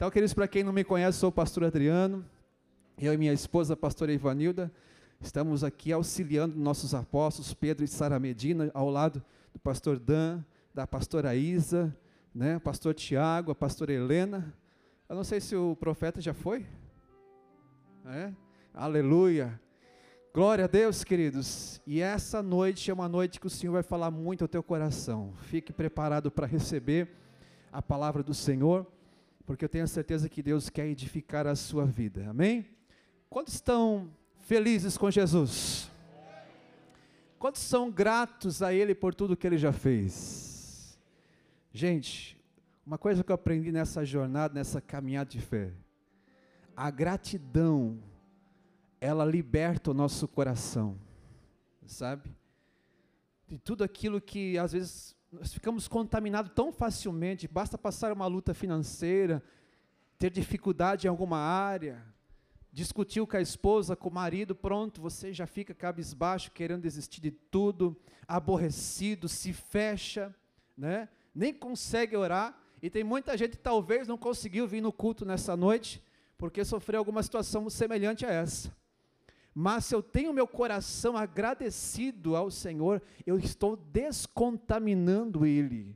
Então, queridos, para quem não me conhece, sou o pastor Adriano. Eu e minha esposa, a pastora Ivanilda, estamos aqui auxiliando nossos apóstolos, Pedro e Sara Medina, ao lado do pastor Dan, da pastora Isa, né, pastor Tiago, a pastora Helena. Eu não sei se o profeta já foi. É? Aleluia. Glória a Deus, queridos. E essa noite é uma noite que o Senhor vai falar muito ao teu coração. Fique preparado para receber a palavra do Senhor, porque eu tenho certeza que Deus quer edificar a sua vida. Amém? Quantos estão felizes com Jesus? Quantos são gratos a Ele por tudo que Ele já fez? Gente, uma coisa que eu aprendi nessa jornada, nessa caminhada de fé, a gratidão, ela liberta o nosso coração, sabe? De tudo aquilo que às vezes nós ficamos contaminados tão facilmente, basta passar uma luta financeira, ter dificuldade em alguma área, discutiu com a esposa, com o marido, pronto, você já fica cabisbaixo, querendo desistir de tudo, aborrecido, se fecha, né? nem consegue orar, e tem muita gente que talvez não conseguiu vir no culto nessa noite, porque sofreu alguma situação semelhante a essa. Mas se eu tenho meu coração agradecido ao Senhor, eu estou descontaminando ele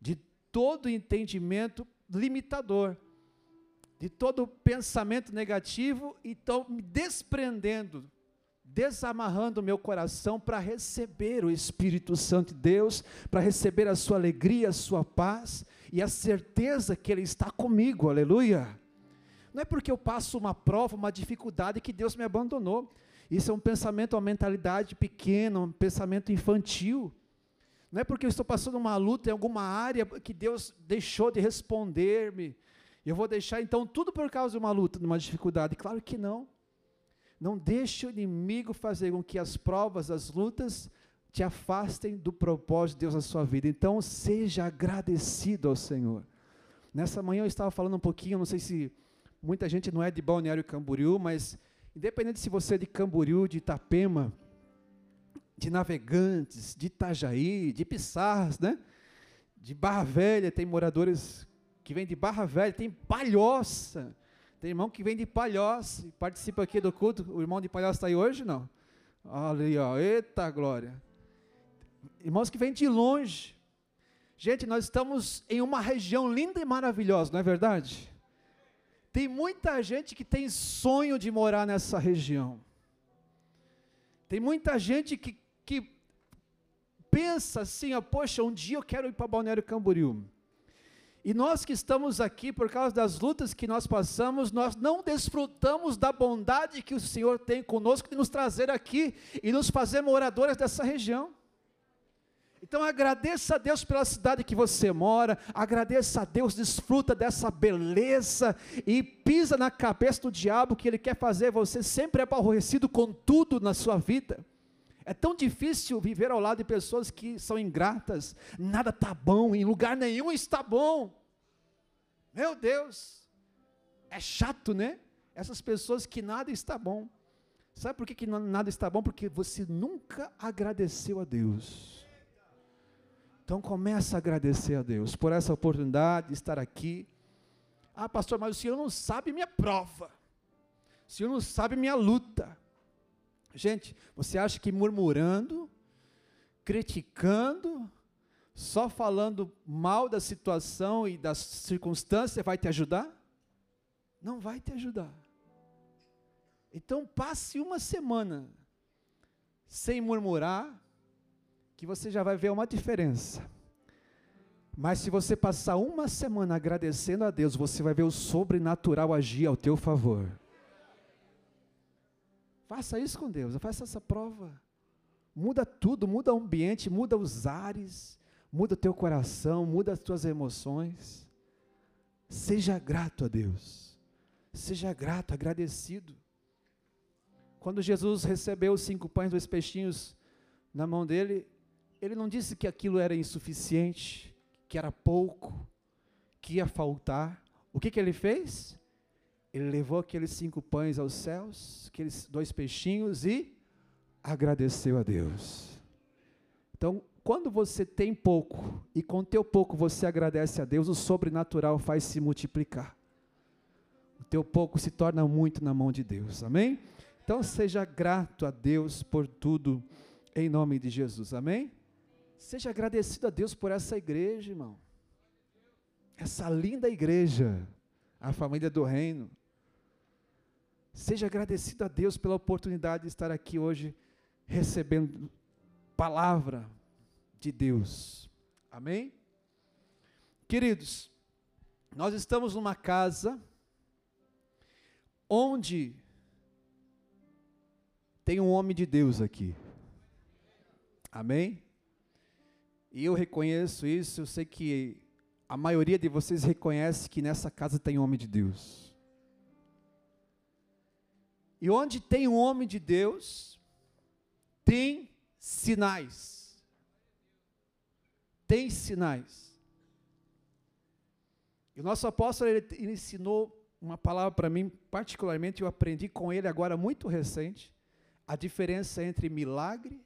de todo entendimento limitador de todo pensamento negativo e estou me desprendendo, desamarrando o meu coração para receber o Espírito Santo de Deus, para receber a sua alegria, a sua paz e a certeza que Ele está comigo, aleluia. Não é porque eu passo uma prova, uma dificuldade que Deus me abandonou. Isso é um pensamento, uma mentalidade pequena, um pensamento infantil. Não é porque eu estou passando uma luta em alguma área que Deus deixou de responder-me, eu vou deixar então tudo por causa de uma luta, de uma dificuldade? Claro que não. Não deixe o inimigo fazer com que as provas, as lutas, te afastem do propósito de Deus na sua vida. Então, seja agradecido ao Senhor. Nessa manhã eu estava falando um pouquinho, não sei se muita gente não é de Balneário Camboriú, mas independente se você é de Camboriú, de Itapema, de Navegantes, de Itajaí, de Pissarras, né? De Barra Velha, tem moradores que vem de Barra Velha, tem Palhoça. Tem irmão que vem de Palhoça, participa aqui do culto. O irmão de Palhoça está aí hoje? Não. Aí, ó. Eita glória. Irmãos que vêm de longe. Gente, nós estamos em uma região linda e maravilhosa, não é verdade? Tem muita gente que tem sonho de morar nessa região. Tem muita gente que, que pensa assim, ó, poxa, um dia eu quero ir para Balneário Camboriú. E nós que estamos aqui, por causa das lutas que nós passamos, nós não desfrutamos da bondade que o Senhor tem conosco de nos trazer aqui e nos fazer moradores dessa região. Então agradeça a Deus pela cidade que você mora, agradeça a Deus, desfruta dessa beleza e pisa na cabeça do diabo que ele quer fazer você sempre aborrecido com tudo na sua vida. É tão difícil viver ao lado de pessoas que são ingratas, nada está bom, em lugar nenhum está bom. Meu Deus, é chato, né? Essas pessoas que nada está bom. Sabe por que, que nada está bom? Porque você nunca agradeceu a Deus. Então começa a agradecer a Deus por essa oportunidade de estar aqui. Ah, pastor, mas o senhor não sabe minha prova. O senhor não sabe minha luta. Gente, você acha que murmurando, criticando, só falando mal da situação e das circunstâncias vai te ajudar? Não vai te ajudar. Então passe uma semana sem murmurar, que você já vai ver uma diferença. Mas se você passar uma semana agradecendo a Deus, você vai ver o sobrenatural agir ao teu favor. Faça isso com Deus, faça essa prova. Muda tudo, muda o ambiente, muda os ares, muda o teu coração, muda as tuas emoções. Seja grato a Deus. Seja grato, agradecido. Quando Jesus recebeu os cinco pães e dois peixinhos na mão dele, ele não disse que aquilo era insuficiente, que era pouco, que ia faltar. O que, que ele fez? Ele levou aqueles cinco pães aos céus, aqueles dois peixinhos e agradeceu a Deus. Então, quando você tem pouco e com teu pouco você agradece a Deus, o sobrenatural faz se multiplicar. o teu pouco se torna muito na mão de Deus. Amém? Então seja grato a Deus por tudo, em nome de Jesus. Amém? Seja agradecido a Deus por essa igreja, irmão. Essa linda igreja, a família do reino. Seja agradecido a Deus pela oportunidade de estar aqui hoje recebendo palavra de Deus. Amém? Queridos, nós estamos numa casa onde tem um homem de Deus aqui. Amém? E eu reconheço isso, eu sei que a maioria de vocês reconhece que nessa casa tem homem de Deus. E onde tem um homem de Deus, tem sinais. Tem sinais. E o nosso apóstolo ele ensinou uma palavra para mim, particularmente eu aprendi com ele agora muito recente, a diferença entre milagre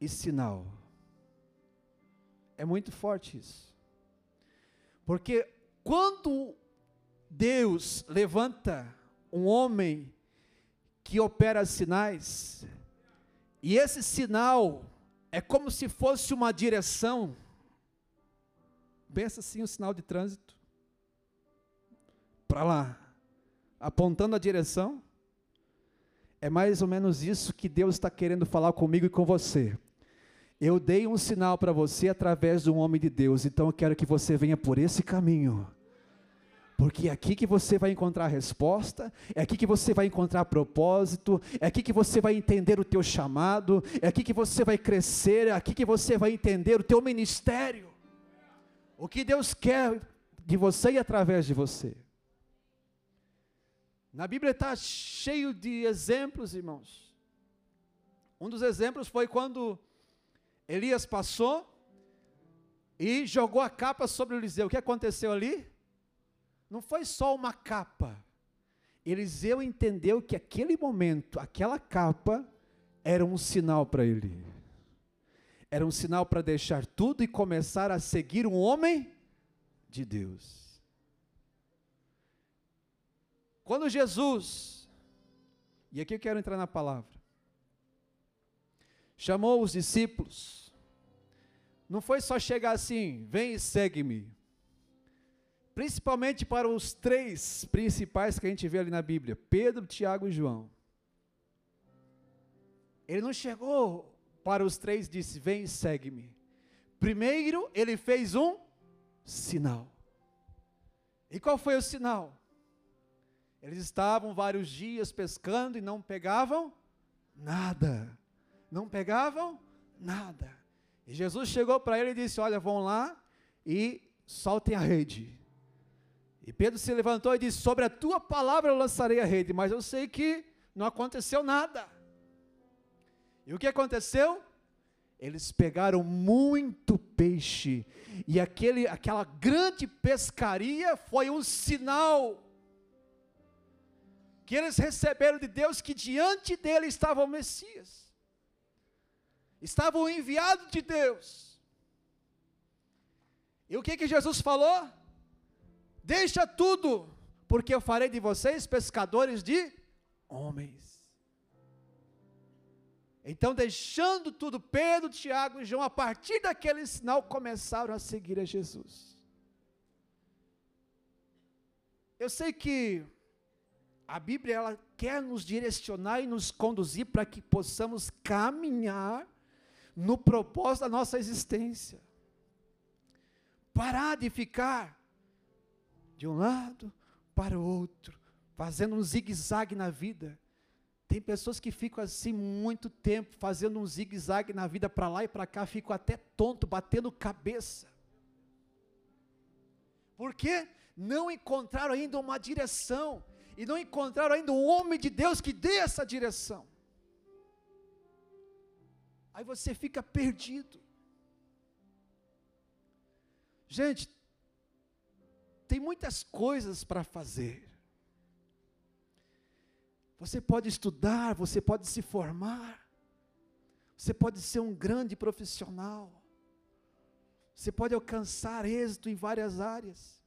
e sinal. É muito forte isso. Porque quando Deus levanta um homem que opera sinais, e esse sinal é como se fosse uma direção, pensa assim, um sinal de trânsito, para lá, apontando a direção, é mais ou menos isso que Deus está querendo falar comigo e com você. Eu dei um sinal para você através de um homem de Deus, então eu quero que você venha por esse caminho. Porque é aqui que você vai encontrar resposta, é aqui que você vai encontrar propósito, é aqui que você vai entender o teu chamado, é aqui que você vai crescer, é aqui que você vai entender o teu ministério. O que Deus quer de você e através de você. Na Bíblia está cheio de exemplos, irmãos. Um dos exemplos foi quando Elias passou e jogou a capa sobre Eliseu. O que aconteceu ali? Não foi só uma capa. Eliseu entendeu que aquele momento, aquela capa, era um sinal para ele. Era um sinal para deixar tudo e começar a seguir um homem de Deus. Quando Jesus, e aqui eu quero entrar na palavra, chamou os discípulos, não foi só chegar assim, vem e segue-me. Principalmente para os três principais que a gente vê ali na Bíblia: Pedro, Tiago e João. Ele não chegou para os três e disse: Vem e segue-me. Primeiro, ele fez um sinal. E qual foi o sinal? Eles estavam vários dias pescando e não pegavam nada não pegavam nada. E Jesus chegou para ele e disse: Olha, vão lá e soltem a rede. E Pedro se levantou e disse: Sobre a tua palavra eu lançarei a rede, mas eu sei que não aconteceu nada. E o que aconteceu? Eles pegaram muito peixe, e aquele, aquela grande pescaria foi um sinal que eles receberam de Deus que diante dele estava o Messias estava o enviado de Deus. E o que que Jesus falou? Deixa tudo, porque eu farei de vocês pescadores de homens. Então, deixando tudo, Pedro, Tiago e João, a partir daquele sinal, começaram a seguir a Jesus. Eu sei que a Bíblia ela quer nos direcionar e nos conduzir para que possamos caminhar no propósito da nossa existência. Parar de ficar de um lado para o outro, fazendo um zigue-zague na vida. Tem pessoas que ficam assim muito tempo, fazendo um zigue-zague na vida para lá e para cá, ficam até tonto, batendo cabeça. Porque não encontraram ainda uma direção, e não encontraram ainda um homem de Deus que dê essa direção. Aí você fica perdido. Gente, tem muitas coisas para fazer. Você pode estudar, você pode se formar, você pode ser um grande profissional, você pode alcançar êxito em várias áreas.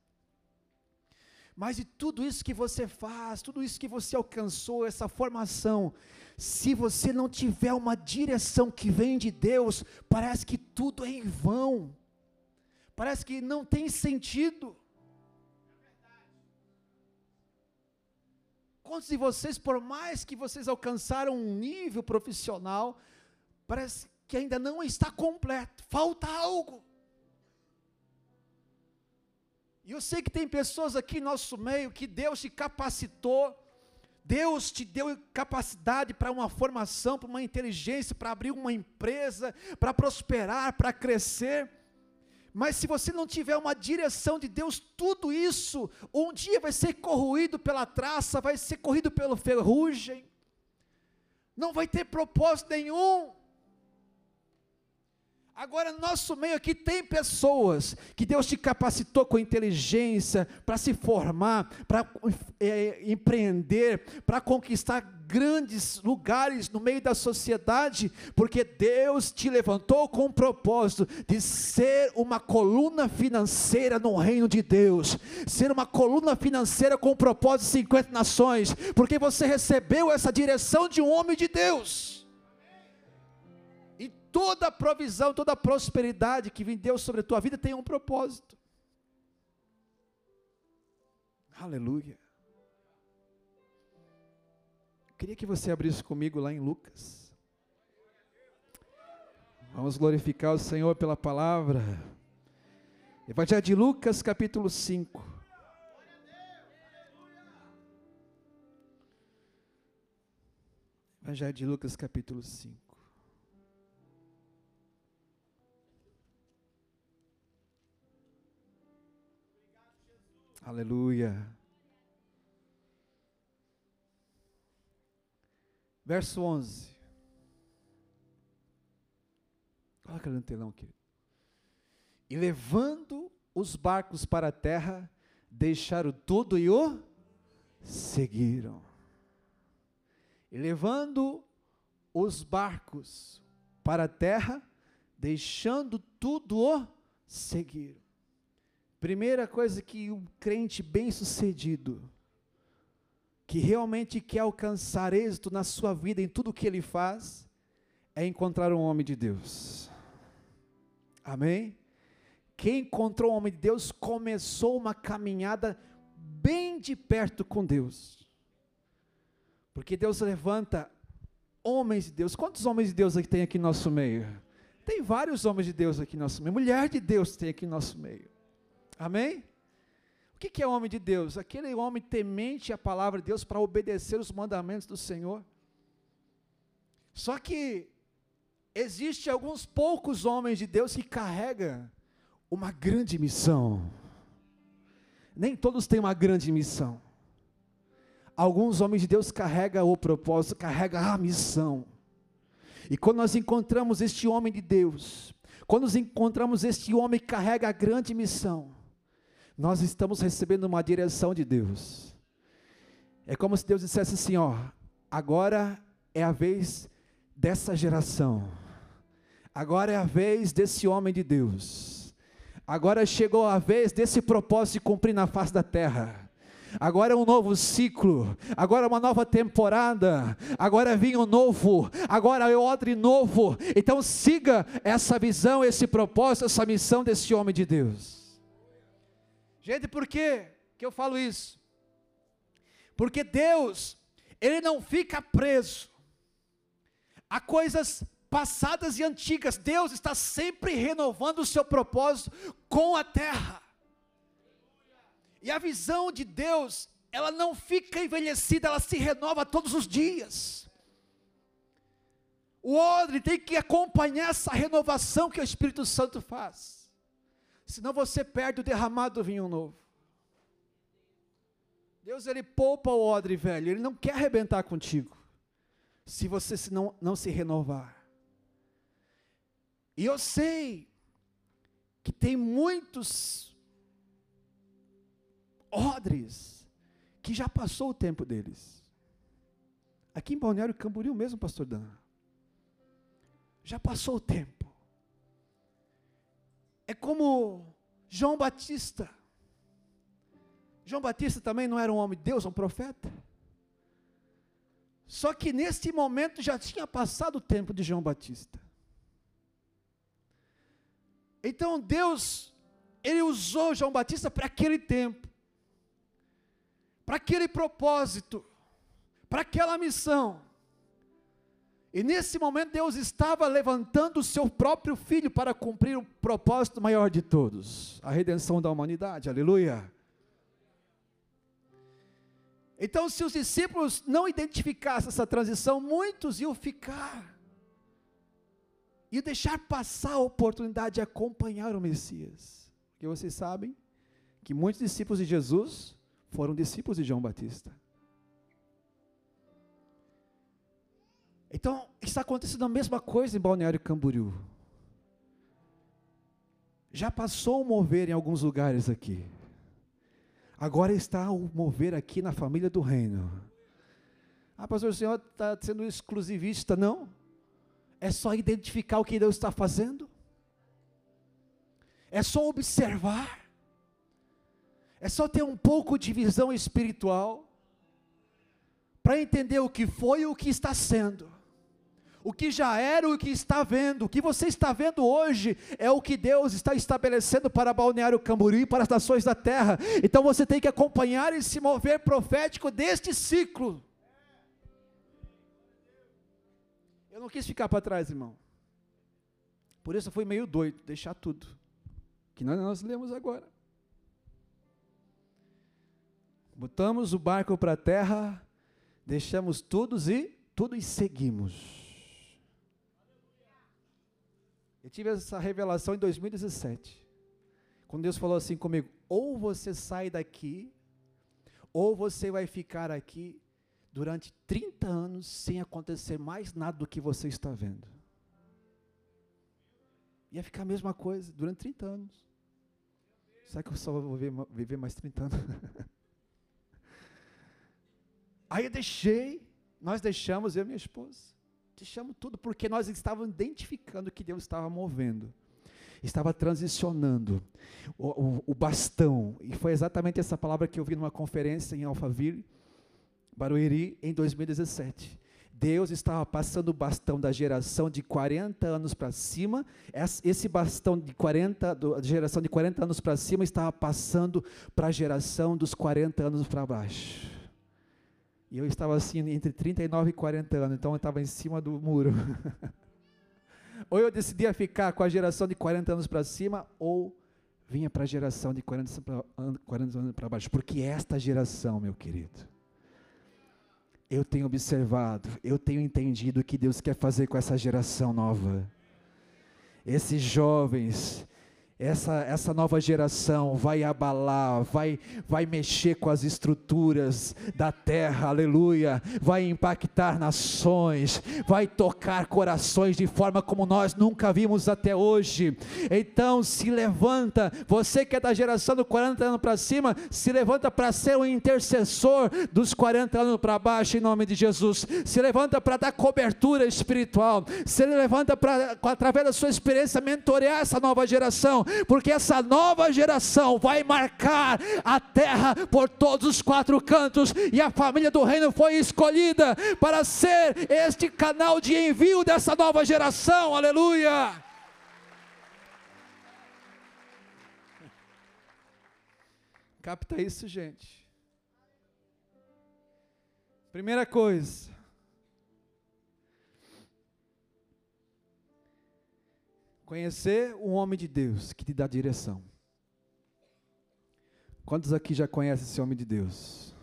Mas de tudo isso que você faz, tudo isso que você alcançou, essa formação, se você não tiver uma direção que vem de Deus, parece que tudo é em vão, parece que não tem sentido. Quantos de vocês, por mais que vocês alcançaram um nível profissional, parece que ainda não está completo, falta algo. E eu sei que tem pessoas aqui no nosso meio que Deus te capacitou, Deus te deu capacidade para uma formação, para uma inteligência, para abrir uma empresa, para prosperar, para crescer. Mas se você não tiver uma direção de Deus, tudo isso um dia vai ser corroído pela traça, vai ser corrido pela ferrugem, não vai ter propósito nenhum. Agora, no nosso meio aqui tem pessoas que Deus te capacitou com inteligência para se formar, para é, empreender, para conquistar grandes lugares no meio da sociedade, porque Deus te levantou com o propósito de ser uma coluna financeira no reino de Deus, ser uma coluna financeira com o propósito de 50 nações, porque você recebeu essa direção de um homem de Deus toda provisão, toda prosperidade que vem Deus sobre a tua vida tem um propósito. Aleluia. Queria que você abrisse comigo lá em Lucas. Vamos glorificar o Senhor pela palavra. Evangelho de Lucas, capítulo 5. Evangelho de Lucas, capítulo 5. Aleluia. Verso 11. Coloca no telão, querido. E levando os barcos para a terra, deixaram tudo e o seguiram. E levando os barcos para a terra, deixando tudo o seguiram. Primeira coisa que um crente bem-sucedido, que realmente quer alcançar êxito na sua vida, em tudo que ele faz, é encontrar um homem de Deus. Amém? Quem encontrou um homem de Deus começou uma caminhada bem de perto com Deus. Porque Deus levanta homens de Deus. Quantos homens de Deus aqui tem aqui no nosso meio? Tem vários homens de Deus aqui no nosso meio. Mulher de Deus tem aqui no nosso meio. Amém? O que é homem de Deus? Aquele homem temente a palavra de Deus para obedecer os mandamentos do Senhor. Só que existe alguns poucos homens de Deus que carregam uma grande missão. Nem todos têm uma grande missão. Alguns homens de Deus carregam o propósito, carregam a missão. E quando nós encontramos este homem de Deus, quando nós encontramos este homem que carrega a grande missão, nós estamos recebendo uma direção de Deus. É como se Deus dissesse assim: ó, agora é a vez dessa geração, agora é a vez desse homem de Deus, agora chegou a vez desse propósito de cumprir na face da terra. Agora é um novo ciclo, agora é uma nova temporada, agora é vinho novo, agora é odre novo. Então siga essa visão, esse propósito, essa missão desse homem de Deus. Gente, por que que eu falo isso? Porque Deus, Ele não fica preso a coisas passadas e antigas. Deus está sempre renovando o seu propósito com a terra. E a visão de Deus, ela não fica envelhecida, ela se renova todos os dias. O odre tem que acompanhar essa renovação que o Espírito Santo faz senão você perde o derramado do vinho novo. Deus ele poupa o odre velho, ele não quer arrebentar contigo, se você se não, não se renovar. E eu sei que tem muitos odres que já passou o tempo deles. Aqui em Balneário Camboriú mesmo, pastor Dan. Já passou o tempo. É como João Batista. João Batista também não era um homem de Deus, um profeta. Só que nesse momento já tinha passado o tempo de João Batista. Então Deus, Ele usou João Batista para aquele tempo, para aquele propósito, para aquela missão. E nesse momento Deus estava levantando o seu próprio filho para cumprir o propósito maior de todos, a redenção da humanidade. Aleluia. Então, se os discípulos não identificassem essa transição, muitos iam ficar e deixar passar a oportunidade de acompanhar o Messias. Porque vocês sabem que muitos discípulos de Jesus foram discípulos de João Batista. Então, está acontecendo a mesma coisa em Balneário Camboriú. Já passou o mover em alguns lugares aqui. Agora está o mover aqui na família do reino. Ah, pastor, o senhor está sendo exclusivista? Não. É só identificar o que Deus está fazendo. É só observar. É só ter um pouco de visão espiritual. Para entender o que foi e o que está sendo o que já era, o que está vendo, o que você está vendo hoje é o que Deus está estabelecendo para Balneário Camboriú e para as nações da terra. Então você tem que acompanhar e se mover profético deste ciclo. Eu não quis ficar para trás, irmão. Por isso eu fui meio doido, deixar tudo. Que nós, nós lemos agora. Botamos o barco para a terra, deixamos todos e tudo e seguimos. Eu tive essa revelação em 2017. Quando Deus falou assim comigo: ou você sai daqui, ou você vai ficar aqui durante 30 anos sem acontecer mais nada do que você está vendo. Ia ficar a mesma coisa durante 30 anos. Será que eu só vou viver mais 30 anos? Aí eu deixei, nós deixamos, eu e minha esposa deixamos tudo, porque nós estávamos identificando que Deus estava movendo, estava transicionando o, o, o, bastão, e foi exatamente essa palavra que eu vi numa conferência em Alphaville, Barueri, em 2017. Deus estava passando o bastão da geração de 40 anos para cima, esse bastão de 40, da geração de 40 anos para cima estava passando para a geração dos 40 anos para baixo. E eu estava assim entre 39 e 40 anos, então eu estava em cima do muro. ou eu decidia ficar com a geração de 40 anos para cima, ou vinha para a geração de 40, 40 anos para baixo. Porque esta geração, meu querido, eu tenho observado, eu tenho entendido o que Deus quer fazer com essa geração nova. Esses jovens, essa, essa nova geração vai abalar, vai, vai mexer com as estruturas da terra, aleluia, vai impactar nações, vai tocar corações de forma como nós nunca vimos até hoje. Então se levanta, você que é da geração dos 40 anos para cima, se levanta para ser o um intercessor dos 40 anos para baixo, em nome de Jesus. Se levanta para dar cobertura espiritual, se levanta para, através da sua experiência, mentorear essa nova geração porque essa nova geração vai marcar a terra por todos os quatro cantos, e a família do reino foi escolhida para ser este canal de envio dessa nova geração, aleluia. Capta isso, gente. Primeira coisa, Conhecer um homem de Deus que te dá direção. Quantos aqui já conhecem esse homem de Deus?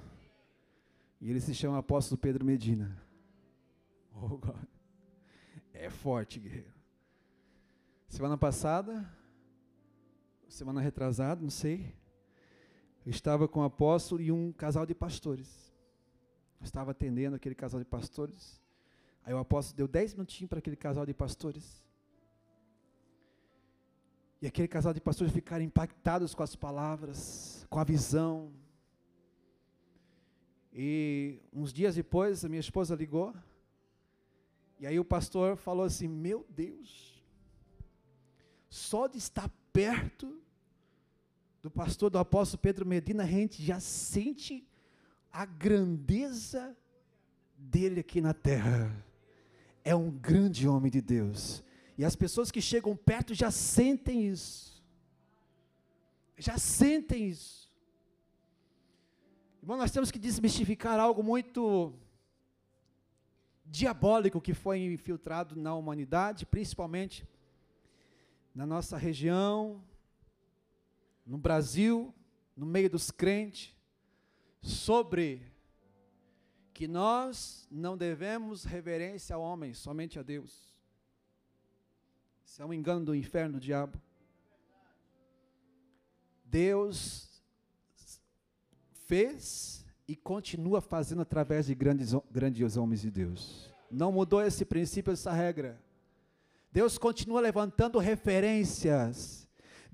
E ele se chama Apóstolo Pedro Medina. Oh, é forte, guerreiro. Semana passada, semana retrasada, não sei, eu estava com o apóstolo e um casal de pastores. Eu estava atendendo aquele casal de pastores. Aí o apóstolo deu dez minutinhos para aquele casal de pastores. E aquele casal de pastores ficaram impactados com as palavras, com a visão. E uns dias depois, a minha esposa ligou. E aí o pastor falou assim: Meu Deus, só de estar perto do pastor, do apóstolo Pedro Medina, a gente já sente a grandeza dele aqui na terra. É um grande homem de Deus. E as pessoas que chegam perto já sentem isso. Já sentem isso. Irmão, nós temos que desmistificar algo muito diabólico que foi infiltrado na humanidade, principalmente na nossa região, no Brasil, no meio dos crentes, sobre que nós não devemos reverência ao homem, somente a Deus. Isso é um engano do inferno do diabo. Deus fez e continua fazendo através de grandes, grandes homens de Deus. Não mudou esse princípio, essa regra. Deus continua levantando referências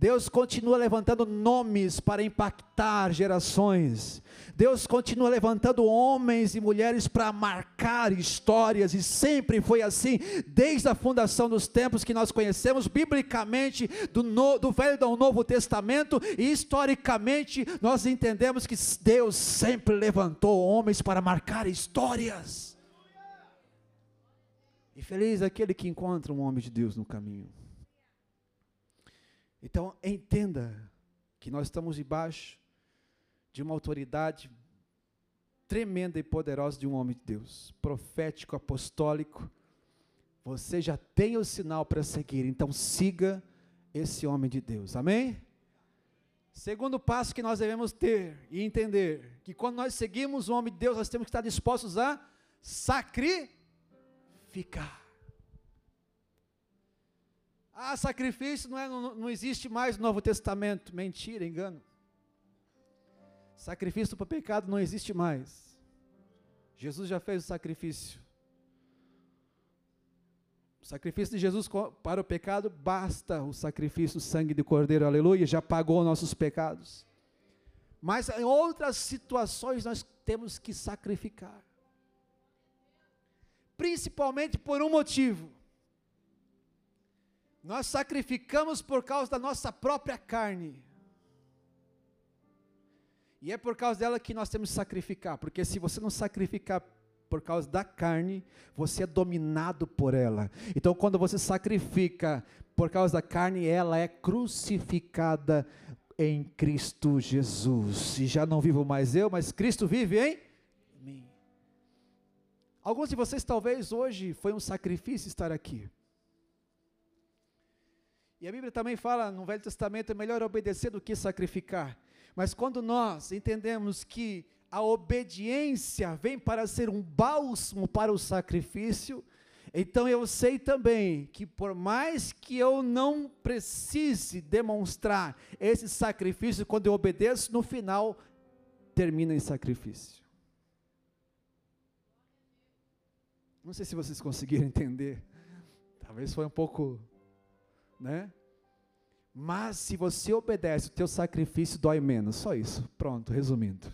Deus continua levantando nomes para impactar gerações. Deus continua levantando homens e mulheres para marcar histórias, e sempre foi assim, desde a fundação dos tempos que nós conhecemos, biblicamente, do, no, do Velho do Novo Testamento, e historicamente, nós entendemos que Deus sempre levantou homens para marcar histórias. E feliz aquele que encontra um homem de Deus no caminho. Então, entenda que nós estamos debaixo de uma autoridade tremenda e poderosa de um homem de Deus, profético, apostólico. Você já tem o sinal para seguir, então siga esse homem de Deus. Amém? Segundo passo que nós devemos ter e entender que quando nós seguimos o homem de Deus, nós temos que estar dispostos a sacrificar. Ah, sacrifício não, é, não, não existe mais no Novo Testamento. Mentira, engano. Sacrifício para pecado não existe mais. Jesus já fez o sacrifício. O sacrifício de Jesus para o pecado basta o sacrifício do sangue do Cordeiro, aleluia, já pagou nossos pecados. Mas em outras situações nós temos que sacrificar. Principalmente por um motivo. Nós sacrificamos por causa da nossa própria carne. E é por causa dela que nós temos que sacrificar, porque se você não sacrificar por causa da carne, você é dominado por ela. Então, quando você sacrifica por causa da carne, ela é crucificada em Cristo Jesus. E já não vivo mais eu, mas Cristo vive em mim. Alguns de vocês talvez hoje foi um sacrifício estar aqui. E a Bíblia também fala no Velho Testamento: é melhor obedecer do que sacrificar. Mas quando nós entendemos que a obediência vem para ser um bálsamo para o sacrifício, então eu sei também que por mais que eu não precise demonstrar esse sacrifício, quando eu obedeço, no final termina em sacrifício. Não sei se vocês conseguiram entender. Talvez foi um pouco né? Mas se você obedece, o teu sacrifício dói menos. Só isso. Pronto, resumindo.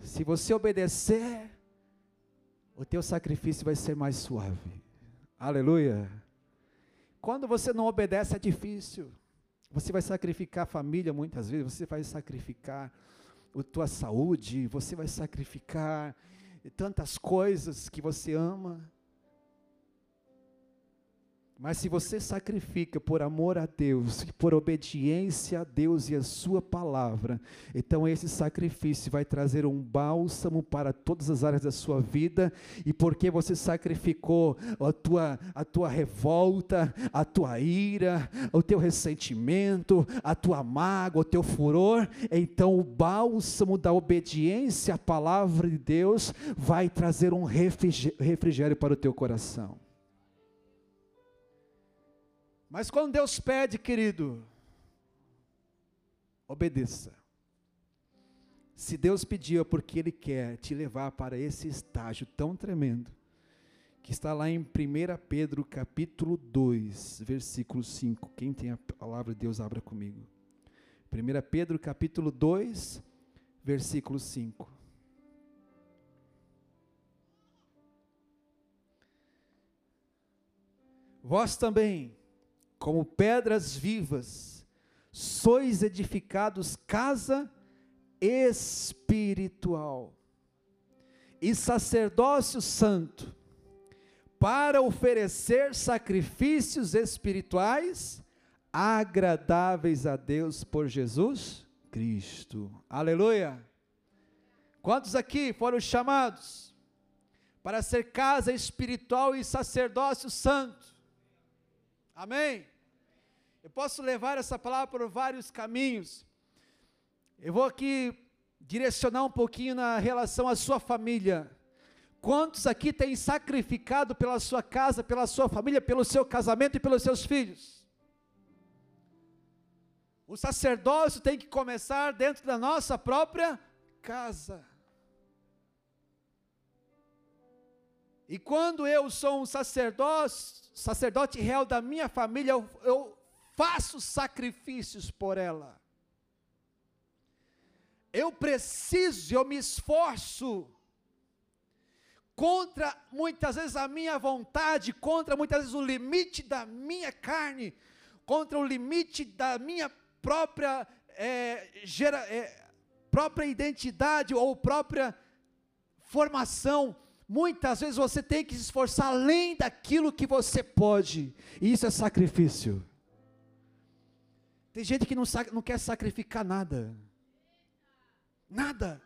Se você obedecer, o teu sacrifício vai ser mais suave. Aleluia. Quando você não obedece é difícil. Você vai sacrificar a família muitas vezes, você vai sacrificar a tua saúde, você vai sacrificar tantas coisas que você ama. Mas se você sacrifica por amor a Deus, por obediência a Deus e a Sua palavra, então esse sacrifício vai trazer um bálsamo para todas as áreas da sua vida, e porque você sacrificou a tua, a tua revolta, a tua ira, o teu ressentimento, a tua mágoa, o teu furor, então o bálsamo da obediência à palavra de Deus vai trazer um refrigério para o teu coração. Mas quando Deus pede, querido, obedeça. Se Deus pediu é porque Ele quer te levar para esse estágio tão tremendo, que está lá em 1 Pedro capítulo 2, versículo 5. Quem tem a palavra de Deus, abra comigo. 1 Pedro capítulo 2, versículo 5. Vós também, como pedras vivas, sois edificados casa espiritual e sacerdócio santo, para oferecer sacrifícios espirituais agradáveis a Deus por Jesus Cristo. Aleluia! Quantos aqui foram chamados para ser casa espiritual e sacerdócio santo? Amém? Eu posso levar essa palavra por vários caminhos. Eu vou aqui direcionar um pouquinho na relação à sua família. Quantos aqui têm sacrificado pela sua casa, pela sua família, pelo seu casamento e pelos seus filhos? O sacerdócio tem que começar dentro da nossa própria casa. E quando eu sou um sacerdote, sacerdote real da minha família, eu, eu faço sacrifícios por ela eu preciso, eu me esforço contra muitas vezes a minha vontade, contra muitas vezes o limite da minha carne, contra o limite da minha própria é, gera, é, própria identidade ou própria formação. Muitas vezes você tem que se esforçar além daquilo que você pode, e isso é sacrifício. Tem gente que não, não quer sacrificar nada. Nada.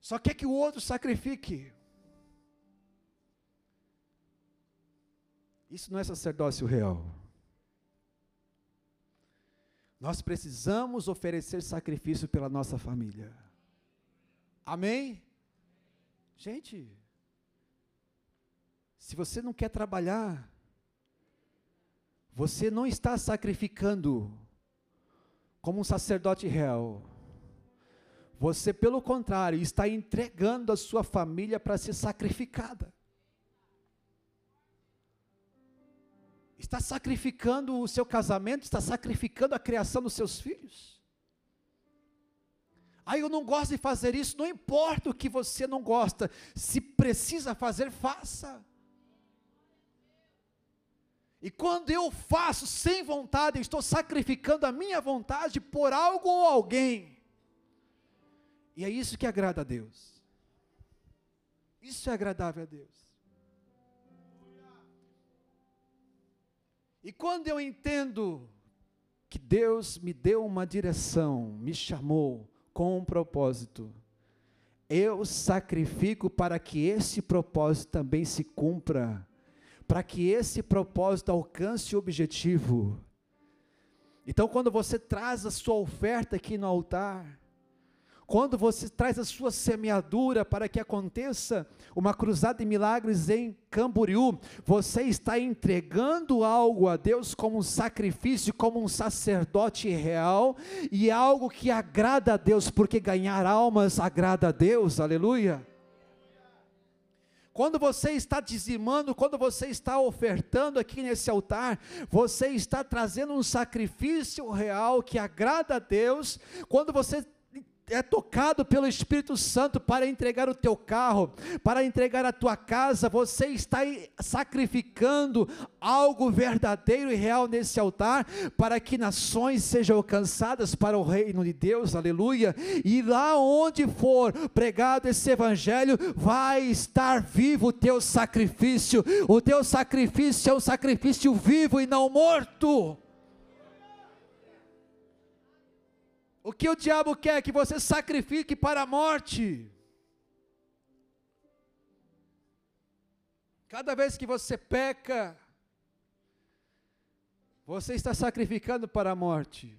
Só quer que o outro sacrifique. Isso não é sacerdócio real. Nós precisamos oferecer sacrifício pela nossa família. Amém? Gente, se você não quer trabalhar, você não está sacrificando como um sacerdote real. Você, pelo contrário, está entregando a sua família para ser sacrificada. Está sacrificando o seu casamento, está sacrificando a criação dos seus filhos. Aí eu não gosto de fazer isso, não importa o que você não gosta, se precisa fazer, faça. E quando eu faço sem vontade, eu estou sacrificando a minha vontade por algo ou alguém. E é isso que agrada a Deus. Isso é agradável a Deus. E quando eu entendo que Deus me deu uma direção, me chamou com um propósito, eu sacrifico para que esse propósito também se cumpra, para que esse propósito alcance o objetivo. Então, quando você traz a sua oferta aqui no altar, quando você traz a sua semeadura para que aconteça uma cruzada de milagres em Camboriú, você está entregando algo a Deus como um sacrifício, como um sacerdote real e algo que agrada a Deus, porque ganhar almas agrada a Deus, aleluia. Quando você está dizimando, quando você está ofertando aqui nesse altar, você está trazendo um sacrifício real que agrada a Deus. Quando você é tocado pelo Espírito Santo para entregar o teu carro, para entregar a tua casa, você está sacrificando algo verdadeiro e real nesse altar, para que nações sejam alcançadas para o reino de Deus, aleluia. E lá onde for pregado esse evangelho, vai estar vivo o teu sacrifício. O teu sacrifício é um sacrifício vivo e não morto. O que o diabo quer que você sacrifique para a morte. Cada vez que você peca, você está sacrificando para a morte.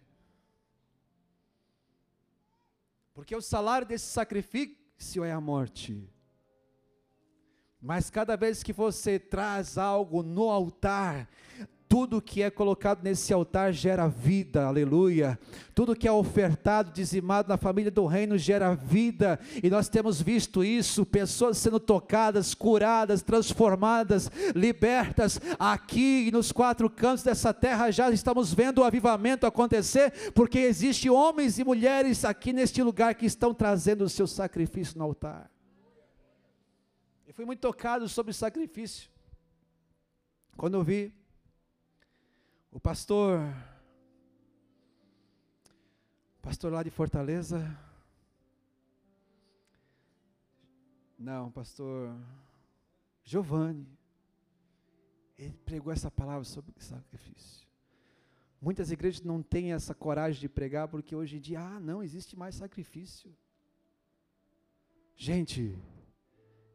Porque o salário desse sacrifício é a morte. Mas cada vez que você traz algo no altar, tudo que é colocado nesse altar gera vida, aleluia. Tudo que é ofertado, dizimado na família do reino gera vida, e nós temos visto isso: pessoas sendo tocadas, curadas, transformadas, libertas. Aqui nos quatro cantos dessa terra já estamos vendo o avivamento acontecer, porque existem homens e mulheres aqui neste lugar que estão trazendo o seu sacrifício no altar. Eu fui muito tocado sobre sacrifício. Quando eu vi o pastor Pastor lá de Fortaleza. Não, pastor Giovanni. Ele pregou essa palavra sobre sacrifício. Muitas igrejas não têm essa coragem de pregar porque hoje em dia, ah, não existe mais sacrifício. Gente,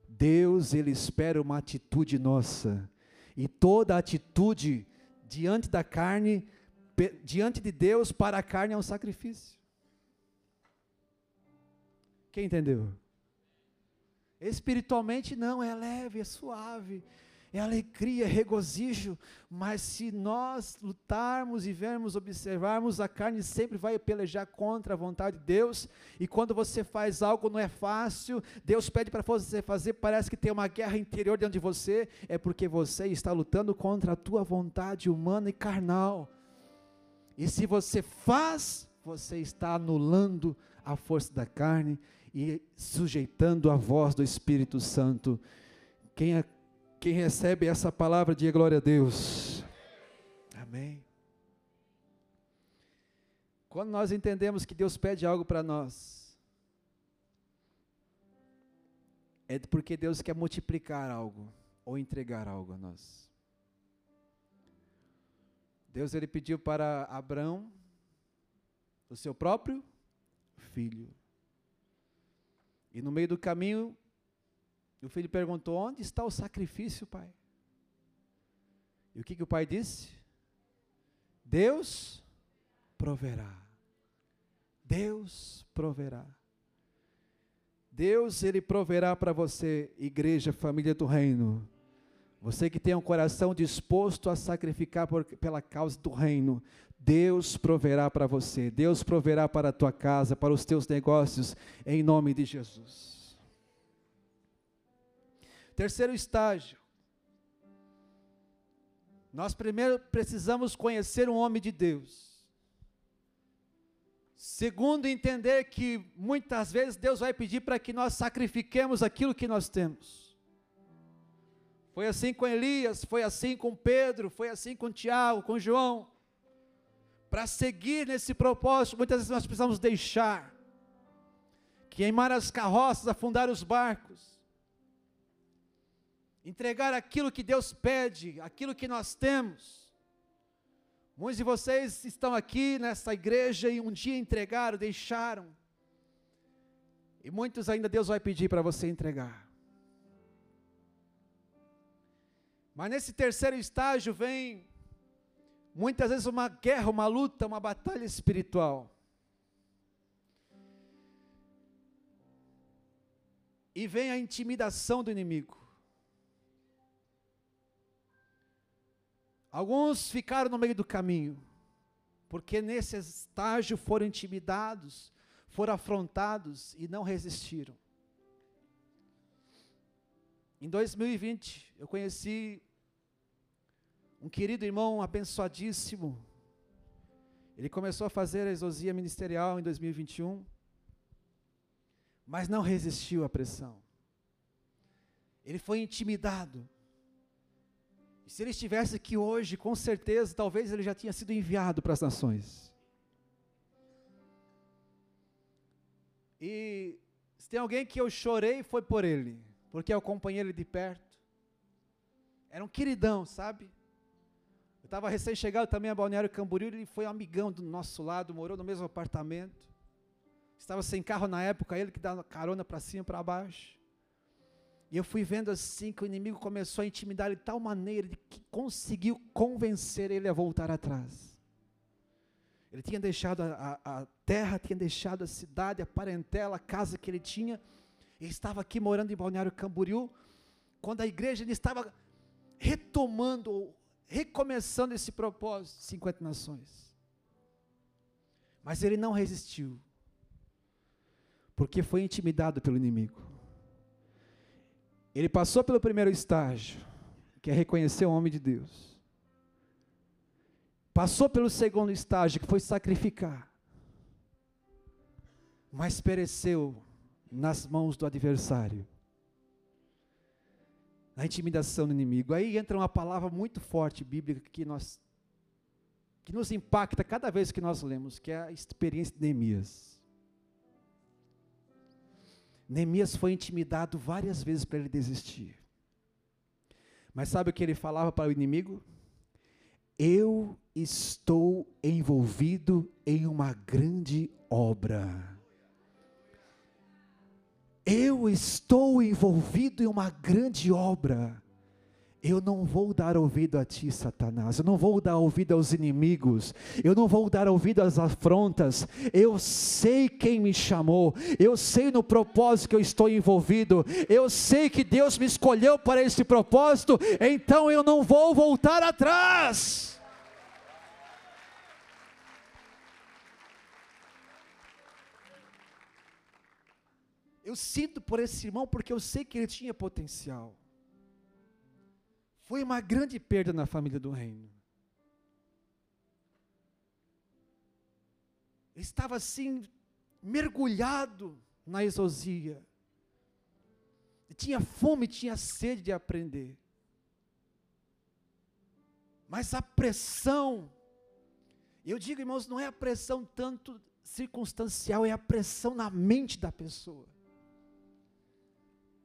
Deus, Ele espera uma atitude nossa. E toda atitude diante da carne, diante de Deus, para a carne é um sacrifício. Quem entendeu? Espiritualmente não, é leve, é suave é alegria, é regozijo, mas se nós lutarmos e vermos, observarmos, a carne sempre vai pelejar contra a vontade de Deus, e quando você faz algo não é fácil, Deus pede para você fazer, parece que tem uma guerra interior dentro de você, é porque você está lutando contra a tua vontade humana e carnal. E se você faz, você está anulando a força da carne e sujeitando a voz do Espírito Santo. Quem é quem recebe essa palavra, diga glória a Deus. Amém. Quando nós entendemos que Deus pede algo para nós, é porque Deus quer multiplicar algo ou entregar algo a nós. Deus ele pediu para Abraão o seu próprio filho. E no meio do caminho, e o filho perguntou: Onde está o sacrifício, pai? E o que, que o pai disse? Deus proverá. Deus proverá. Deus, Ele proverá para você, igreja, família do reino. Você que tem um coração disposto a sacrificar por, pela causa do reino, Deus proverá para você, Deus proverá para a tua casa, para os teus negócios, em nome de Jesus. Terceiro estágio. Nós primeiro precisamos conhecer um homem de Deus. Segundo, entender que muitas vezes Deus vai pedir para que nós sacrifiquemos aquilo que nós temos. Foi assim com Elias, foi assim com Pedro, foi assim com Tiago, com João. Para seguir nesse propósito, muitas vezes nós precisamos deixar, queimar as carroças, afundar os barcos entregar aquilo que Deus pede, aquilo que nós temos. Muitos de vocês estão aqui nessa igreja e um dia entregaram, deixaram. E muitos ainda Deus vai pedir para você entregar. Mas nesse terceiro estágio vem muitas vezes uma guerra, uma luta, uma batalha espiritual. E vem a intimidação do inimigo. Alguns ficaram no meio do caminho, porque nesse estágio foram intimidados, foram afrontados e não resistiram. Em 2020, eu conheci um querido irmão abençoadíssimo. Ele começou a fazer a exosia ministerial em 2021, mas não resistiu à pressão. Ele foi intimidado e se ele estivesse aqui hoje, com certeza, talvez ele já tinha sido enviado para as nações. E se tem alguém que eu chorei, foi por ele, porque eu acompanhei ele de perto. Era um queridão, sabe? Eu estava recém-chegado também a Balneário Camboriú, ele foi amigão do nosso lado, morou no mesmo apartamento. Estava sem carro na época, ele que dava carona para cima e para baixo. E eu fui vendo assim que o inimigo começou a intimidar de tal maneira que conseguiu convencer ele a voltar atrás. Ele tinha deixado a, a, a, terra, tinha deixado a cidade, a parentela, a casa que ele tinha, e estava aqui morando em Balneário Camboriú, quando a igreja estava retomando, recomeçando esse propósito, 50 nações. Mas ele não resistiu, porque foi intimidado pelo inimigo. Ele passou pelo primeiro estágio, que é reconhecer o homem de Deus. Passou pelo segundo estágio, que foi sacrificar. Mas pereceu nas mãos do adversário. Na intimidação do inimigo. Aí entra uma palavra muito forte bíblica que nós que nos impacta cada vez que nós lemos, que é a experiência de Neemias. Neemias foi intimidado várias vezes para ele desistir. Mas sabe o que ele falava para o inimigo? Eu estou envolvido em uma grande obra. Eu estou envolvido em uma grande obra. Eu não vou dar ouvido a ti, Satanás. Eu não vou dar ouvido aos inimigos. Eu não vou dar ouvido às afrontas. Eu sei quem me chamou. Eu sei no propósito que eu estou envolvido. Eu sei que Deus me escolheu para esse propósito. Então eu não vou voltar atrás. Eu sinto por esse irmão porque eu sei que ele tinha potencial. Foi uma grande perda na família do reino. Estava assim, mergulhado na exosia. tinha fome, tinha sede de aprender. Mas a pressão, eu digo, irmãos, não é a pressão tanto circunstancial, é a pressão na mente da pessoa.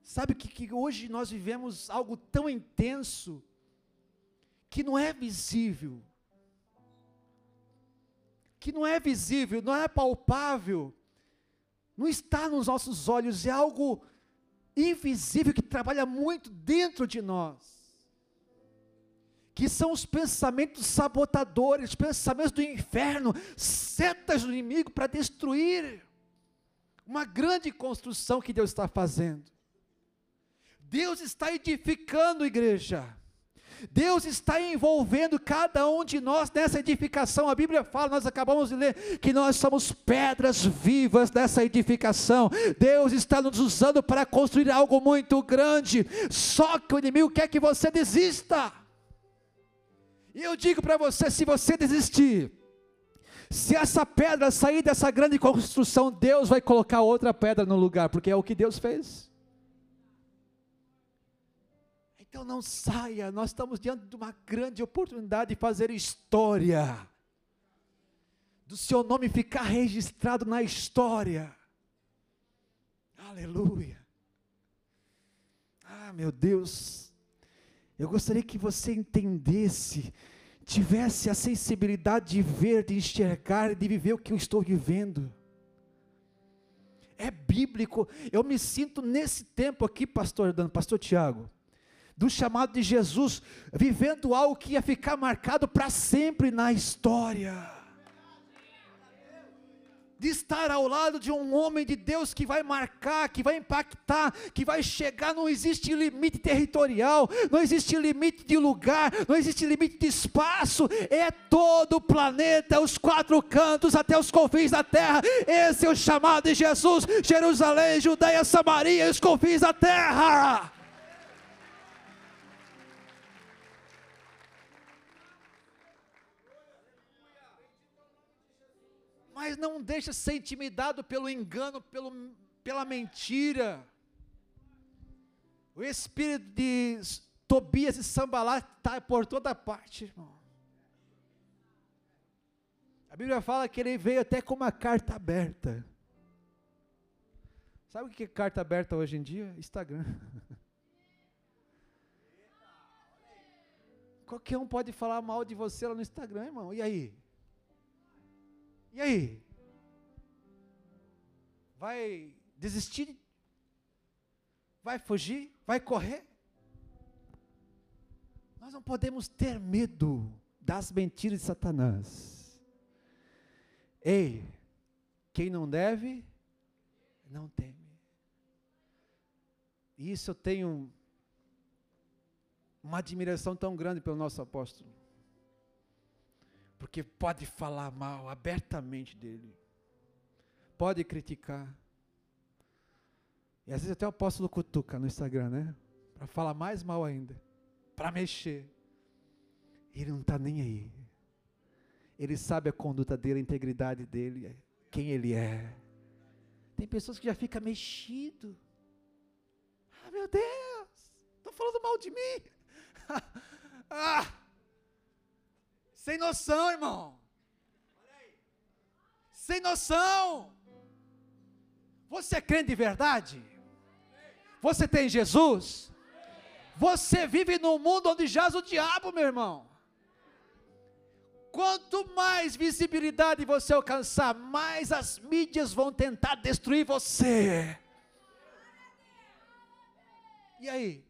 Sabe que, que hoje nós vivemos algo tão intenso que não é visível, que não é visível, não é palpável, não está nos nossos olhos, é algo invisível que trabalha muito dentro de nós. Que são os pensamentos sabotadores, pensamentos do inferno, setas do inimigo para destruir uma grande construção que Deus está fazendo. Deus está edificando, igreja. Deus está envolvendo cada um de nós nessa edificação. A Bíblia fala, nós acabamos de ler, que nós somos pedras vivas dessa edificação. Deus está nos usando para construir algo muito grande. Só que o inimigo quer que você desista. E eu digo para você: se você desistir, se essa pedra sair dessa grande construção, Deus vai colocar outra pedra no lugar, porque é o que Deus fez. Então não saia, nós estamos diante de uma grande oportunidade de fazer história, do seu nome ficar registrado na história. Aleluia. Ah, meu Deus, eu gostaria que você entendesse, tivesse a sensibilidade de ver, de enxergar, de viver o que eu estou vivendo. É bíblico. Eu me sinto nesse tempo aqui, pastor Dan, pastor Tiago do chamado de Jesus, vivendo algo que ia ficar marcado para sempre na história. De estar ao lado de um homem de Deus que vai marcar, que vai impactar, que vai chegar, não existe limite territorial, não existe limite de lugar, não existe limite de espaço, é todo o planeta, os quatro cantos, até os confins da terra. Esse é o chamado de Jesus, Jerusalém, Judeia, Samaria, os confins da terra. Mas não deixa ser intimidado pelo engano, pelo, pela mentira. O espírito de Tobias e Sambalá está por toda parte, irmão. A Bíblia fala que ele veio até com uma carta aberta. Sabe o que é carta aberta hoje em dia? Instagram. Qualquer um pode falar mal de você lá no Instagram, irmão. E aí? E aí? Vai desistir? Vai fugir? Vai correr? Nós não podemos ter medo das mentiras de Satanás. Ei, quem não deve, não teme. E isso eu tenho uma admiração tão grande pelo nosso apóstolo porque pode falar mal abertamente dele, pode criticar. E às vezes até o apóstolo cutuca no Instagram, né? Para falar mais mal ainda, para mexer. Ele não está nem aí. Ele sabe a conduta dele, a integridade dele, quem ele é. Tem pessoas que já ficam mexido. Ah, meu Deus, estão falando mal de mim. ah, Sem noção, irmão. Sem noção. Você é crente de verdade? Você tem Jesus? Você vive num mundo onde jaz o diabo, meu irmão. Quanto mais visibilidade você alcançar, mais as mídias vão tentar destruir você. E aí?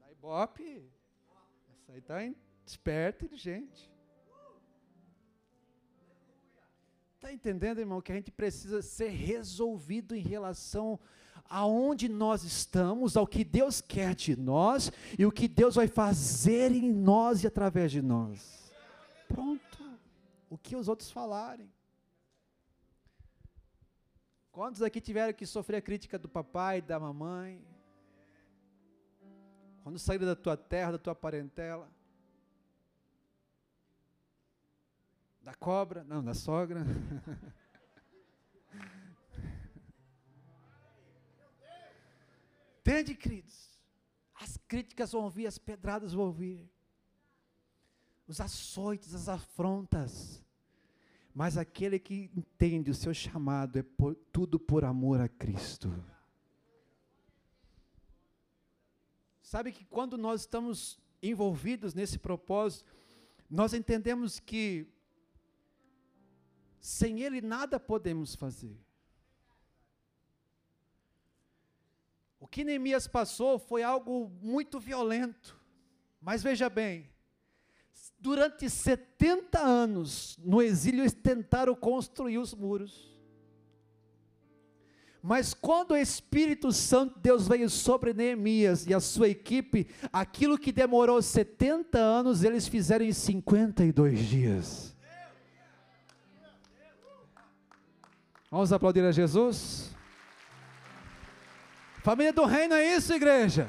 Dá ibope. Está esperta, inteligente. Está entendendo, irmão, que a gente precisa ser resolvido em relação aonde nós estamos, ao que Deus quer de nós e o que Deus vai fazer em nós e através de nós. Pronto. O que os outros falarem. Quantos aqui tiveram que sofrer a crítica do papai, da mamãe? Quando saíram da tua terra, da tua parentela? Da cobra? Não, da sogra. Entende, queridos? As críticas vão vir, as pedradas vão vir, os açoites, as afrontas. Mas aquele que entende o seu chamado é por, tudo por amor a Cristo. Sabe que quando nós estamos envolvidos nesse propósito, nós entendemos que sem Ele nada podemos fazer. O que Neemias passou foi algo muito violento. Mas veja bem, durante 70 anos no exílio eles tentaram construir os muros. Mas quando o Espírito Santo Deus veio sobre Neemias e a sua equipe, aquilo que demorou 70 anos, eles fizeram em 52 dias. Vamos aplaudir a Jesus? Família do reino é isso, igreja.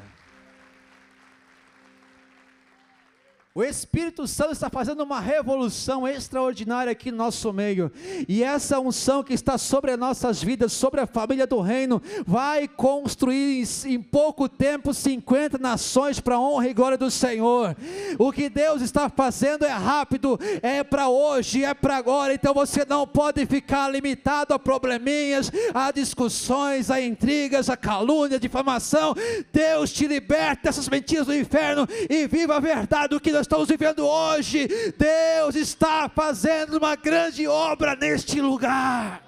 O Espírito Santo está fazendo uma revolução extraordinária aqui no nosso meio. E essa unção que está sobre as nossas vidas, sobre a família do reino, vai construir em, pouco tempo 50 nações para a honra e glória do Senhor. O que Deus está fazendo é rápido, é para hoje, é para agora. Então você não pode ficar limitado a probleminhas, a discussões, a intrigas, a calúnia, a difamação. Deus te liberta dessas mentiras do inferno e viva a verdade do que nós estamos vivendo hoje, Deus está fazendo uma grande obra neste lugar.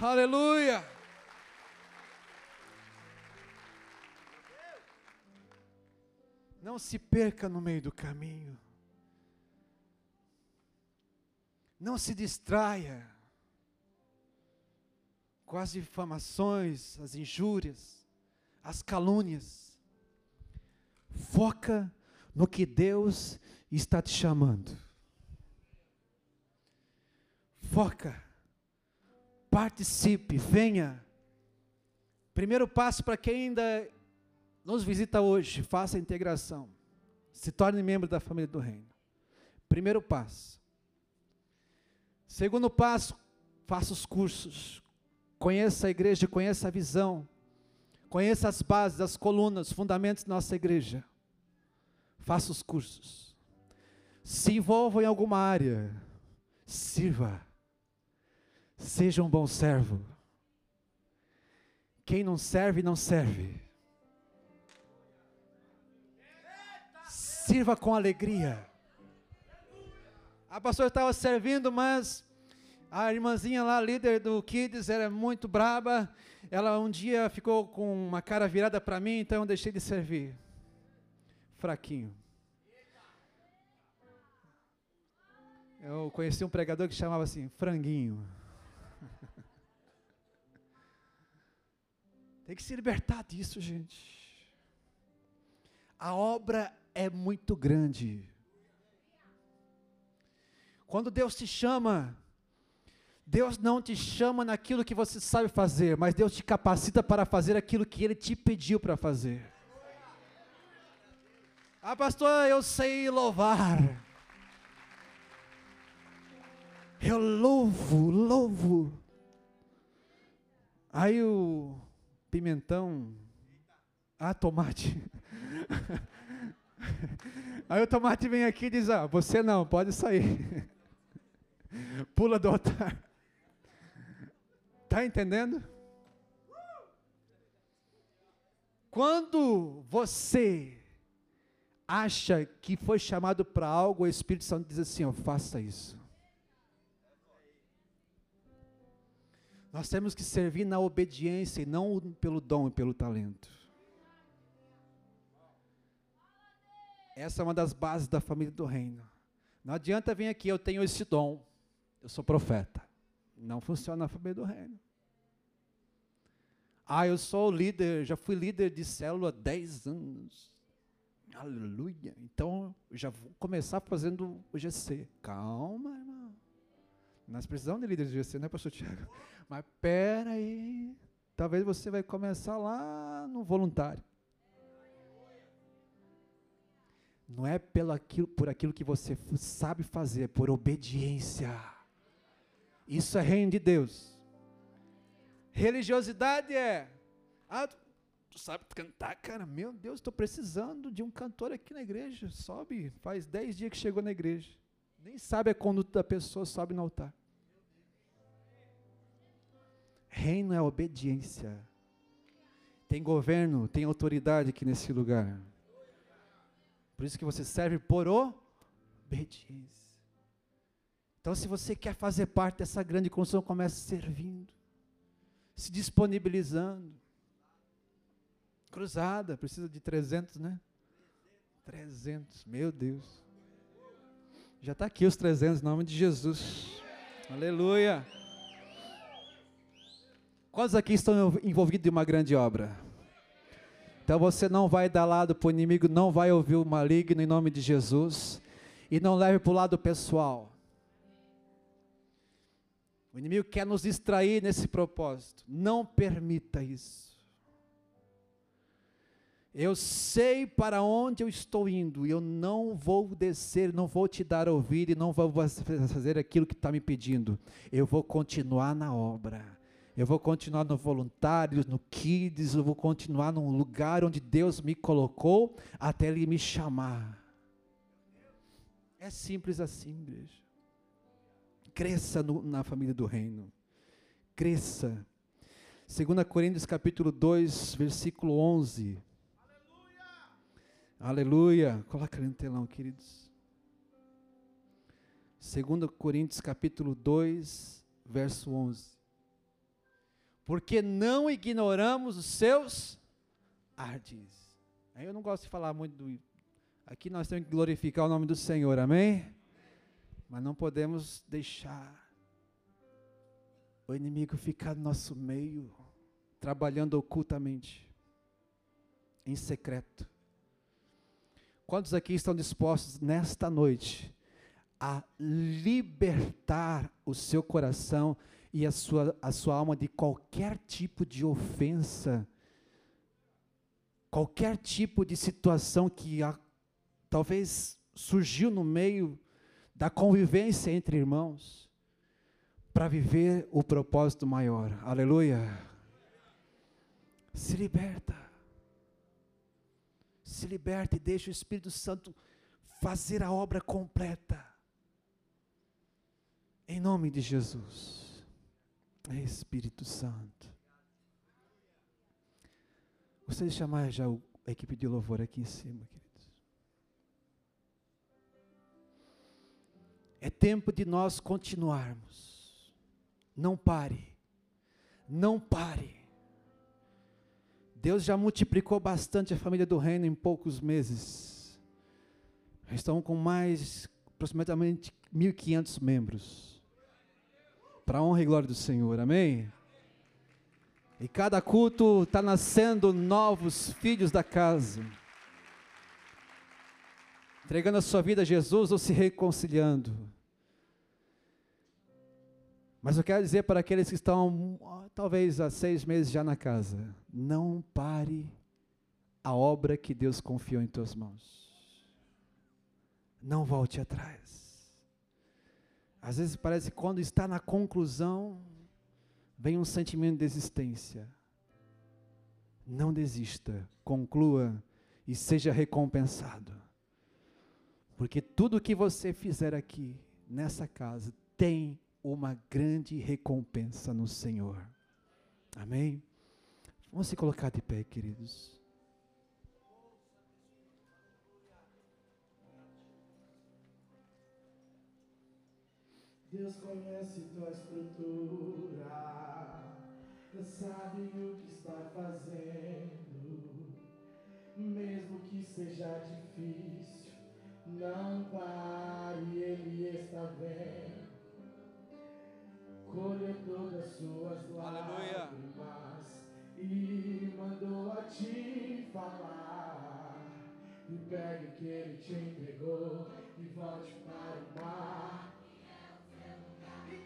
Aleluia. Não se perca no meio do caminho. Não se distraia com as difamações, as injúrias, as calúnias. Foca no que Deus está te chamando. Foca. Participe, venha. Primeiro passo para quem ainda nos visita hoje, faça a integração. Se torne membro da família do reino. Primeiro passo. Segundo passo, faça os cursos. Conheça a igreja, conheça a visão. Conheça as bases, as colunas, os fundamentos da nossa igreja. Faça os cursos. Se envolva em alguma área. Sirva. Seja um bom servo. Quem não serve, não serve. Sirva com alegria. A pastora estava servindo, mas a irmãzinha lá, líder do Kids, era muito braba. Ela um dia ficou com uma cara virada para mim, então eu deixei de servir. Fraquinho. Eu conheci um pregador que chamava assim, franguinho. Tem que se libertar disso, gente. A obra é muito grande. Quando Deus te chama, Deus não te chama naquilo que você sabe fazer, mas Deus te capacita para fazer aquilo que Ele te pediu para fazer. Ah, pastor, eu sei louvar. Eu louvo, louvo. Aí o pimentão, ah, tomate. Aí o tomate vem aqui e diz: Ah, você não, pode sair. Pula do altar. Está entendendo? Quando você acha que foi chamado para algo, o Espírito Santo diz assim: ó, faça isso. Nós temos que servir na obediência e não pelo dom e pelo talento. Essa é uma das bases da família do reino. Não adianta vir aqui, eu tenho esse dom, eu sou profeta. Não funciona na família do reino. Ah, eu sou líder, já fui líder de célula há 10 anos. Aleluia. Então, já vou começar fazendo o GC. Calma, irmão. Nós precisamos de líderes de GC, né, pastor Tiago? Mas pera aí. Talvez você vai começar lá no voluntário. Não é pelo aquilo, por aquilo que você sabe fazer, é por obediência. Isso é reino de Deus. Religiosidade é. Ah, tu sabe cantar, cara? Meu Deus, estou precisando de um cantor aqui na igreja. Sobe, faz dez dias que chegou na igreja. Nem sabe a conduta da pessoa, sobe no altar. Reino é obediência. Tem governo, tem autoridade aqui nesse lugar. Por isso que você serve por obediência. Então, se você quer fazer parte dessa grande construção, comece servindo, se disponibilizando. Cruzada, precisa de 300, né? 300, meu Deus. Já está aqui os 300, em nome de Jesus. Aleluia. Quantos aqui estão envolvidos em uma grande obra? Então você não vai dar lado para o inimigo, não vai ouvir o maligno em nome de Jesus. E não leve para o lado pessoal. O inimigo quer nos distrair nesse propósito. Não permita isso. Eu sei para onde eu estou indo, e eu não vou descer, não vou te dar ouvido e não vou fazer aquilo que está me pedindo. Eu vou continuar na obra. Eu vou continuar no voluntário, no Kids, eu vou continuar num lugar onde Deus me colocou até Ele me chamar. É simples assim, igreja. Cresça no, na família do reino. Cresça. 2 Coríntios capítulo 2, versículo 11. Aleluia! Aleluia. Coloca ali no telão, queridos. 2 Coríntios capítulo 2, verso 11 porque não ignoramos os seus ardis. Eu não gosto de falar muito do. Aqui nós temos que glorificar o nome do Senhor, amém? Mas não podemos deixar o inimigo ficar no nosso meio, trabalhando ocultamente, em secreto. Quantos aqui estão dispostos nesta noite a libertar o seu coração e a sua, a sua alma de qualquer tipo de ofensa, qualquer tipo de situação que a, talvez surgiu no meio da convivência entre irmãos, para viver o propósito maior. Aleluia. Se liberta. Se liberta e deixa o Espírito Santo fazer a obra completa. Em nome de Jesus. Espírito Santo. Gostaria de chamar já a equipe de louvor aqui em cima, queridos. É tempo de nós continuarmos. Não pare. Não pare. Deus já multiplicou bastante a família do reino em poucos meses. Estão com mais aproximadamente 1.500 membros para a honra e glória do Senhor, amém? E cada culto está nascendo novos filhos da casa, entregando a sua vida a Jesus ou se reconciliando. Mas eu quero dizer para aqueles que estão, talvez há seis meses já na casa, não pare a obra que Deus confiou em tuas mãos. Não volte atrás. Às vezes parece que quando está na conclusão, vem um sentimento de desistência. Não desista, conclua e seja recompensado. Porque tudo que você fizer aqui, nessa casa, tem uma grande recompensa no Senhor. Amém? Vamos se colocar de pé, queridos. Deus conhece tua estrutura, sabe o que está fazendo, não pare, Ele está vendo. Colheu todas suas lágrimas e mandou a te falar. E pegue o que Ele te entregou e volte para o mar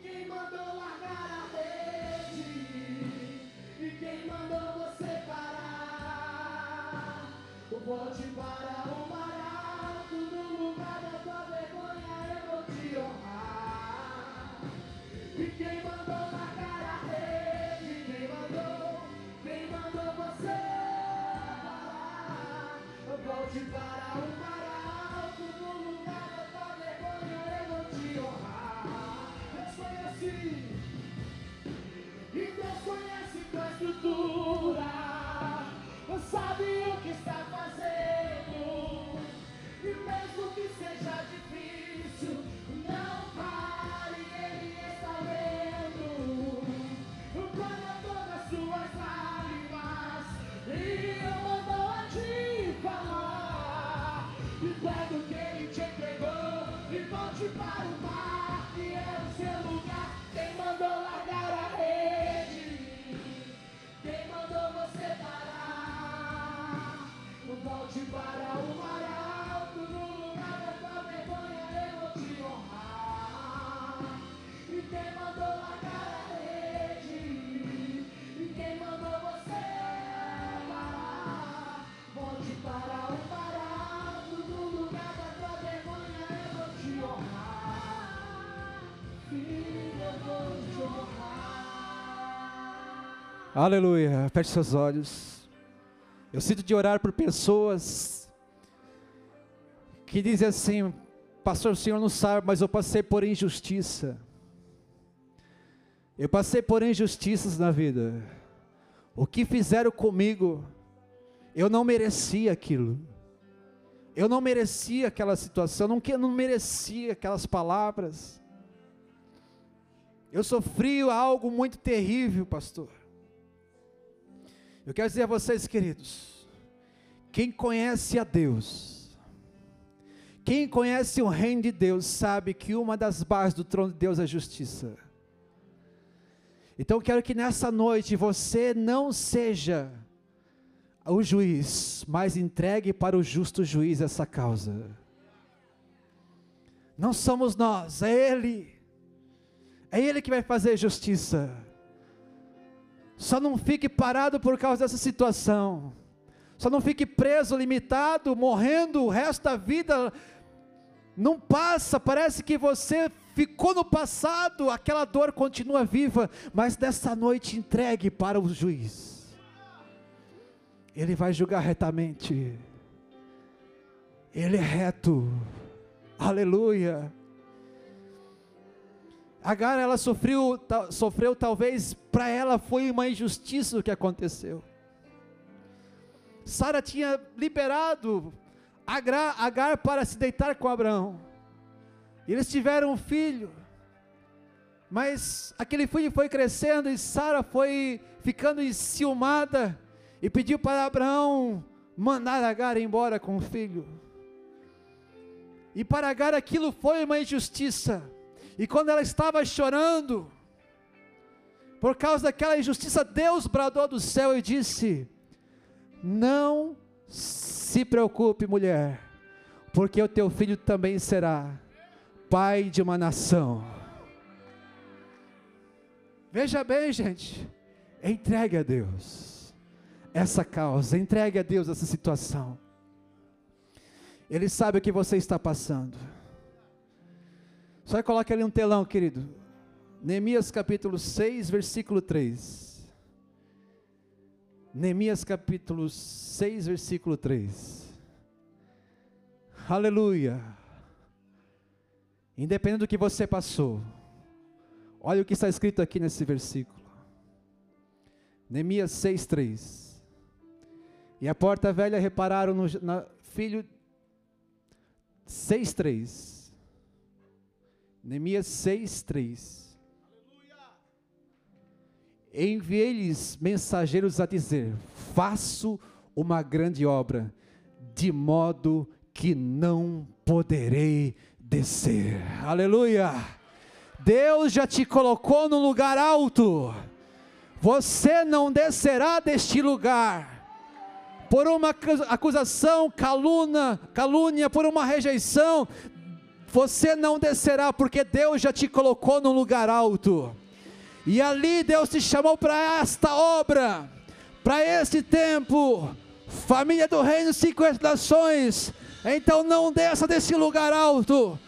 quem mandou largar a rede? E quem mandou você parar? Volte para alto, no lugar Aleluia. Feche seus olhos. Eu sinto de orar por pessoas que dizem assim: Pastor, o senhor não sabe, mas eu passei por injustiça. Eu passei por injustiças na vida. O que fizeram comigo, eu não merecia aquilo. Eu não merecia aquela situação, não, não merecia aquelas palavras. Eu sofri algo muito terrível, pastor. Eu quero dizer a vocês, queridos, quem conhece a Deus, quem conhece o reino de Deus, sabe que uma das bases do trono de Deus é a justiça. Então eu quero que nessa noite você não seja o juiz, mas entregue para o justo juiz essa causa. Não somos nós, é Ele. É Ele que vai fazer justiça. Só não fique parado por causa dessa situação. Só não fique preso, limitado, morrendo o resto da vida. Não passa, parece que você ficou no passado, aquela dor continua viva, mas dessa noite entregue para o juiz. Ele vai julgar retamente. Ele é reto. Aleluia. Agar ela sofreu, sofreu talvez para ela foi uma injustiça o que aconteceu. Sara tinha liberado Agra- Agar para se deitar com Abraão. Eles tiveram um filho. Mas aquele filho foi crescendo e Sara foi ficando enciumada e pediu para Abraão mandar Agar embora com o filho. E para Agar aquilo foi uma injustiça. E quando ela estava chorando, por causa daquela injustiça, Deus bradou do céu e disse: Não se preocupe, mulher, porque o teu filho também será pai de uma nação. Veja bem, gente, entregue a Deus essa causa, entregue a Deus essa situação. Ele sabe o que você está passando. Só coloque ali um telão, querido. Neemias capítulo 6, versículo 3. Neemias capítulo 6, versículo 3. Aleluia. Independente do que você passou, olha o que está escrito aqui nesse versículo. Neemias 6,3. E a porta velha repararam no na, filho 6,3. Neemias 6,3. Enviei-lhes mensageiros a dizer: Faço uma grande obra, de modo que não poderei descer. Aleluia! Deus já te colocou no lugar alto. Você não descerá deste lugar. Por uma acusação, calúnia, calúnia, por uma rejeição, você não descerá, porque Deus já te colocou no lugar alto. E ali Deus te chamou para esta obra, para este tempo, família do reino, 50 nações. Então não desça desse lugar alto,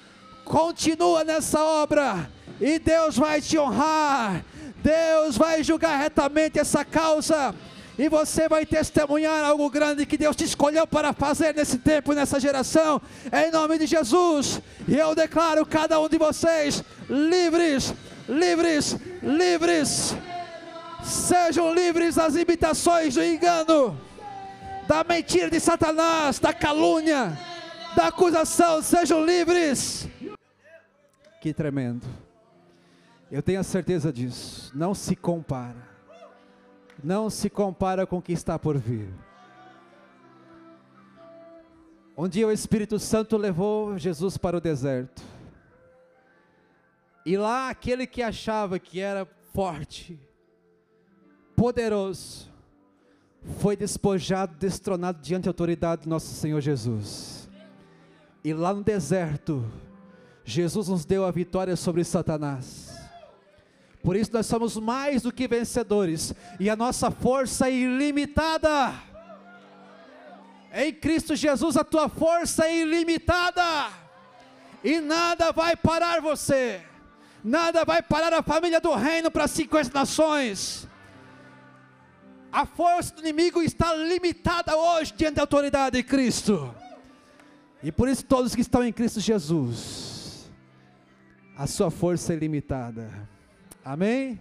continua nessa obra, e Deus vai te honrar, Deus vai julgar retamente essa causa. E você vai testemunhar algo grande que Deus te escolheu para fazer nesse tempo, nessa geração, em nome de Jesus. E eu declaro cada um de vocês livres livres, livres. Sejam livres das imitações do engano, da mentira de Satanás, da calúnia, da acusação. Sejam livres. Que tremendo. Eu tenho a certeza disso. Não se compara. Não se compara com o que está por vir. Um dia o Espírito Santo levou Jesus para o deserto. E lá aquele que achava que era forte, poderoso, foi despojado, destronado diante da autoridade do nosso Senhor Jesus. E lá no deserto, Jesus nos deu a vitória sobre Satanás. Por isso nós somos mais do que vencedores, e a nossa força é ilimitada. Em Cristo Jesus a tua força é ilimitada, e nada vai parar você nada vai parar a família do reino para 50 nações. A força do inimigo está limitada hoje diante da autoridade de Cristo. E por isso todos que estão em Cristo Jesus, a sua força é limitada. Amém?